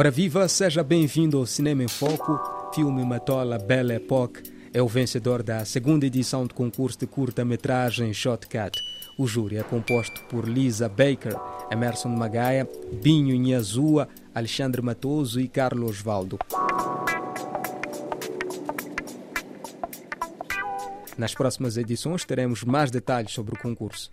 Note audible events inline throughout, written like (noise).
Ora viva, seja bem-vindo ao Cinema em Foco. Filme Matola Belle Époque é o vencedor da segunda edição do concurso de curta-metragem Shotcut. O júri é composto por Lisa Baker, Emerson Magaia, Binho Inhazua, Alexandre Matoso e Carlos Osvaldo. Nas próximas edições teremos mais detalhes sobre o concurso.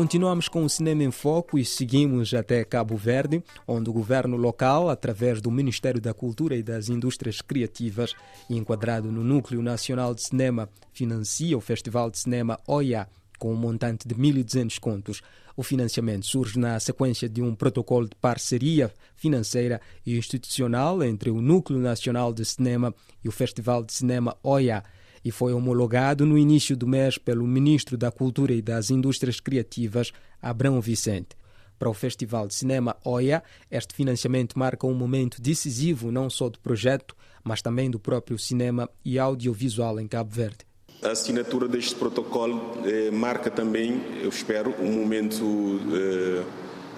Continuamos com o Cinema em Foco e seguimos até Cabo Verde, onde o governo local, através do Ministério da Cultura e das Indústrias Criativas, enquadrado no Núcleo Nacional de Cinema, financia o Festival de Cinema OIA com um montante de 1.200 contos. O financiamento surge na sequência de um protocolo de parceria financeira e institucional entre o Núcleo Nacional de Cinema e o Festival de Cinema OIA e foi homologado no início do mês pelo Ministro da Cultura e das Indústrias Criativas, Abrão Vicente. Para o Festival de Cinema OIA, este financiamento marca um momento decisivo não só do projeto, mas também do próprio cinema e audiovisual em Cabo Verde. A assinatura deste protocolo eh, marca também, eu espero, um momento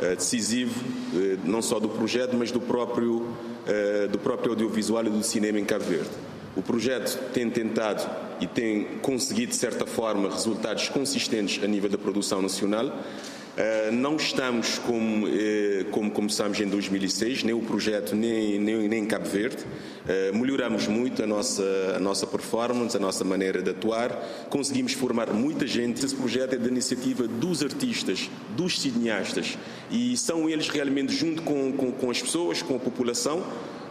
eh, decisivo, eh, não só do projeto, mas do próprio, eh, do próprio audiovisual e do cinema em Cabo Verde. O projeto tem tentado e tem conseguido, de certa forma, resultados consistentes a nível da produção nacional. Uh, não estamos como, uh, como começámos em 2006, nem o projeto, nem, nem, nem em Cabo Verde. Uh, melhoramos muito a nossa, a nossa performance, a nossa maneira de atuar. Conseguimos formar muita gente. Esse projeto é da iniciativa dos artistas, dos cineastas. E são eles realmente, junto com, com, com as pessoas, com a população,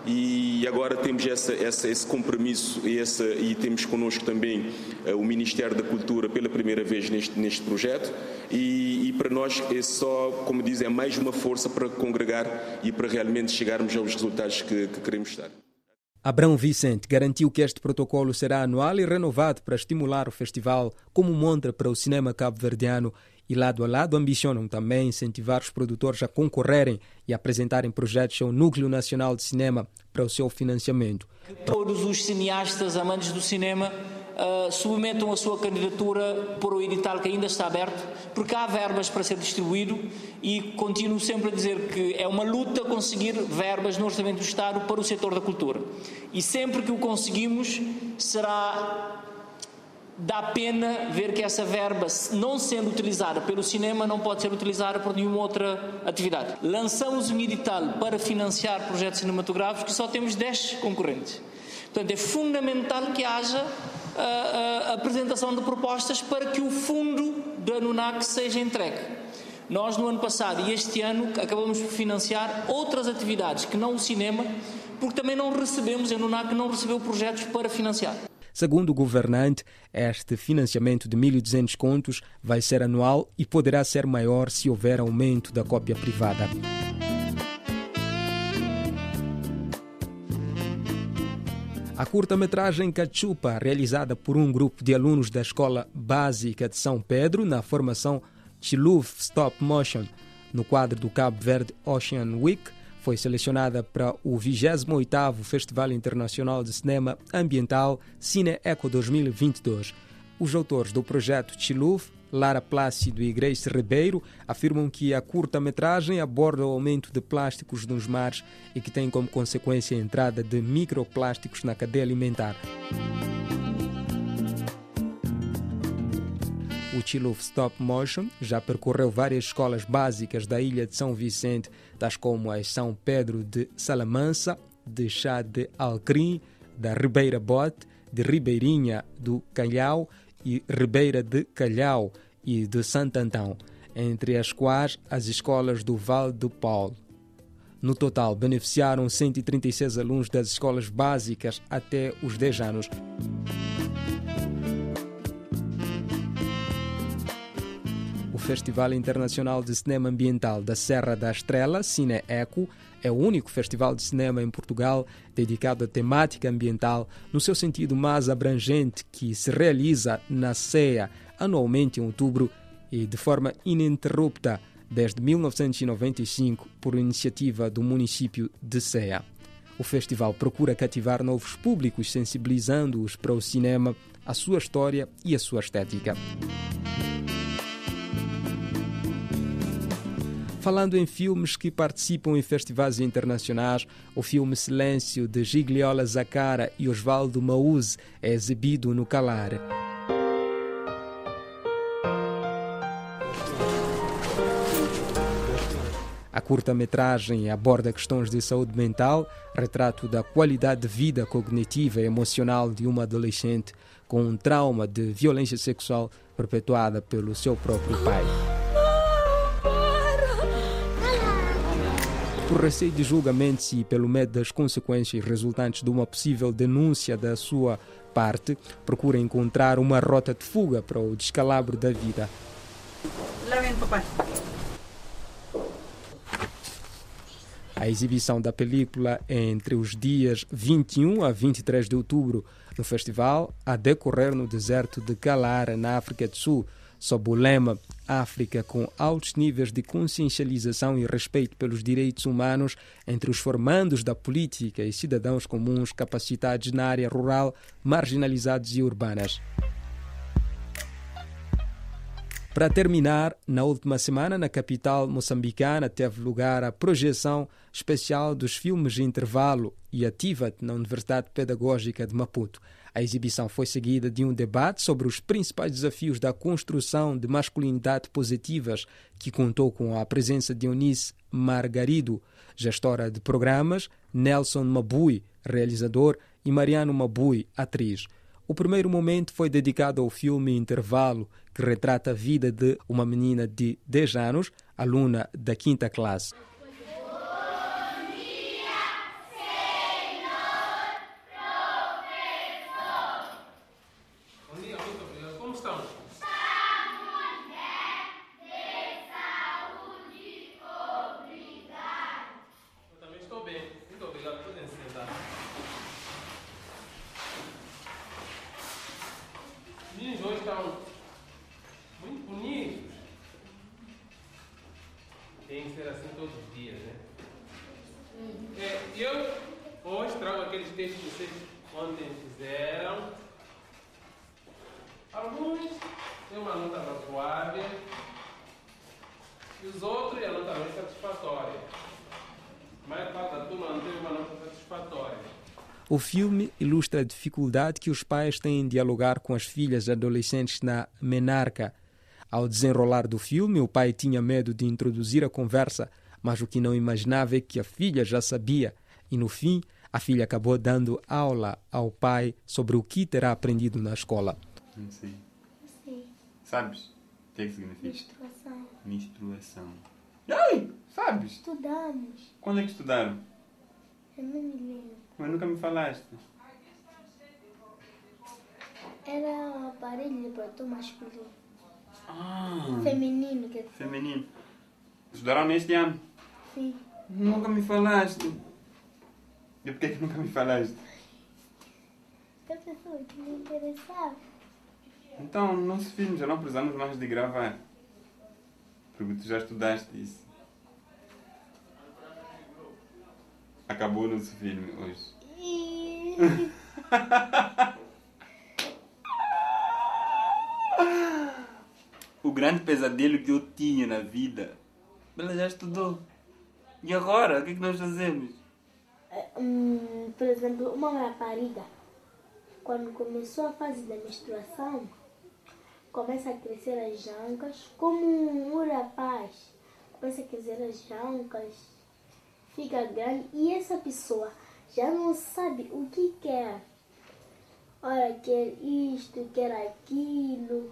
e agora temos essa, essa, esse compromisso e, essa, e temos connosco também uh, o Ministério da Cultura pela primeira vez neste, neste projeto e, e, para nós é só, como dizem, é mais uma força para congregar e para realmente chegarmos aos resultados que, que queremos estar. Abrão Vicente garantiu que este protocolo será anual e renovado para estimular o festival como montra para o cinema cabo-verdiano e lado a lado ambicionam também incentivar os produtores a concorrerem e apresentarem projetos ao Núcleo Nacional de Cinema para o seu financiamento. Todos os cineastas amantes do cinema uh, submetam a sua candidatura para o edital que ainda está aberto, porque há verbas para ser distribuído e continuo sempre a dizer que é uma luta conseguir verbas no Orçamento do Estado para o setor da cultura. E sempre que o conseguimos, será dá pena ver que essa verba, não sendo utilizada pelo cinema, não pode ser utilizada por nenhuma outra atividade. Lançamos um edital para financiar projetos cinematográficos e só temos 10 concorrentes. Portanto, é fundamental que haja a, a, a apresentação de propostas para que o fundo da NUNAC seja entregue. Nós, no ano passado e este ano, acabamos por financiar outras atividades que não o cinema, porque também não recebemos, a NUNAC não recebeu projetos para financiar. Segundo o governante, este financiamento de 1.200 contos vai ser anual e poderá ser maior se houver aumento da cópia privada. A curta-metragem Cachupa, realizada por um grupo de alunos da Escola Básica de São Pedro na formação Chiluf Stop Motion, no quadro do Cabo Verde Ocean Week, foi selecionada para o 28º Festival Internacional de Cinema Ambiental Cine Eco 2022. Os autores do projeto Chiluf, Lara Plácido e Grace Ribeiro, afirmam que a curta-metragem aborda o aumento de plásticos nos mares e que tem como consequência a entrada de microplásticos na cadeia alimentar. O Chiluf Stop Motion já percorreu várias escolas básicas da ilha de São Vicente, tais como as São Pedro de Salamança, de Chá de Alcrim, da Ribeira Bote, de Ribeirinha do Calhau e Ribeira de Calhau e de Santo Antão, entre as quais as escolas do Vale do Paulo. No total, beneficiaram 136 alunos das escolas básicas até os 10 anos. Festival Internacional de Cinema Ambiental da Serra da Estrela, Cine Eco, é o único festival de cinema em Portugal dedicado à temática ambiental no seu sentido mais abrangente que se realiza na CEA anualmente em outubro e de forma ininterrupta desde 1995 por iniciativa do município de CEA. O festival procura cativar novos públicos, sensibilizando-os para o cinema, a sua história e a sua estética. Falando em filmes que participam em festivais internacionais, o filme Silêncio de Gigliola Zacara e Osvaldo Maúz é exibido no Calar. A curta-metragem aborda questões de saúde mental, retrato da qualidade de vida cognitiva e emocional de uma adolescente com um trauma de violência sexual perpetuada pelo seu próprio pai. Por receio de julgamentos e pelo medo das consequências resultantes de uma possível denúncia da sua parte, procura encontrar uma rota de fuga para o descalabro da vida. Lá vem, papai. A exibição da película é entre os dias 21 a 23 de outubro no festival, a decorrer no deserto de Kalara, na África do Sul, sob o lema África com altos níveis de consciencialização e respeito pelos direitos humanos entre os formandos da política e cidadãos comuns capacitados na área rural, marginalizados e urbanas. Para terminar, na última semana, na capital moçambicana, teve lugar a projeção especial dos filmes de intervalo e Ativa na Universidade Pedagógica de Maputo. A exibição foi seguida de um debate sobre os principais desafios da construção de masculinidade positivas, que contou com a presença de Eunice Margarido, gestora de programas, Nelson Mabui, realizador, e Mariano Mabui, atriz. O primeiro momento foi dedicado ao filme Intervalo, que retrata a vida de uma menina de 10 anos, aluna da quinta classe. Como estão? Eu também estou bem. Muito obrigado. Podem se sentar. Os meninos hoje estão muito bonitos. Tem que ser assim todos os dias, né? É, eu hoje trago aqueles textos que vocês ontem fizeram. Alguns têm uma nota razoável e os outros a nota não é satisfatória. A maior parte da turma não teve uma nota satisfatória. O filme ilustra a dificuldade que os pais têm em dialogar com as filhas adolescentes na menarca. Ao desenrolar do filme, o pai tinha medo de introduzir a conversa, mas o que não imaginava é que a filha já sabia, e no fim, a filha acabou dando aula ao pai sobre o que terá aprendido na escola. Não sei. Sim, Sabes? O que é que significa? menstruação. Menstruação. Ai! Sabes? Estudamos. Quando é que estudaram? Eu não me lembro. Mas nunca me falaste. Era um aparelho de protetor masculino. Ah! Feminino, quer dizer. Feminino. Estudaram neste ano? Sim. Nunca me falaste. E por que nunca me falaste? Pensou que me interessava. Então, no nosso filme já não precisamos mais de gravar. Porque tu já estudaste isso. Acabou nosso filme hoje. (laughs) O grande pesadelo que eu tinha na vida. Ela já estudou. E agora? O que é que nós fazemos? Hum, por exemplo, uma rapariga, quando começou a fase da menstruação, começa a crescer as jancas, como um rapaz começa a crescer as jancas, fica grande, e essa pessoa já não sabe o que quer. Ora, quer isto, quer aquilo.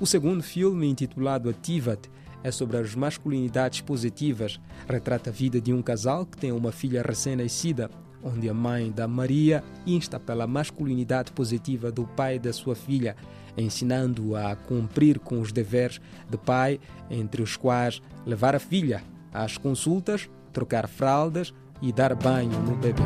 O segundo filme, intitulado Ativat, é sobre as masculinidades positivas. Retrata a vida de um casal que tem uma filha recém-nascida, onde a mãe da Maria insta pela masculinidade positiva do pai da sua filha, ensinando-o a cumprir com os deveres de pai, entre os quais levar a filha às consultas, trocar fraldas e dar banho no bebê.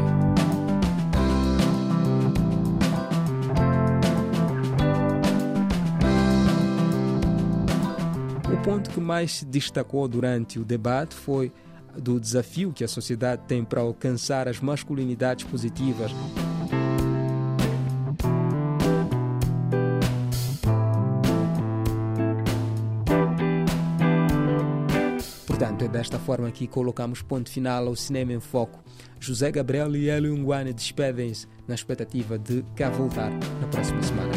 O ponto que mais se destacou durante o debate foi do desafio que a sociedade tem para alcançar as masculinidades positivas. Desta forma que colocamos ponto final ao Cinema em Foco. José Gabriel e Hélio Nguane despedem-se na expectativa de cá voltar na próxima semana.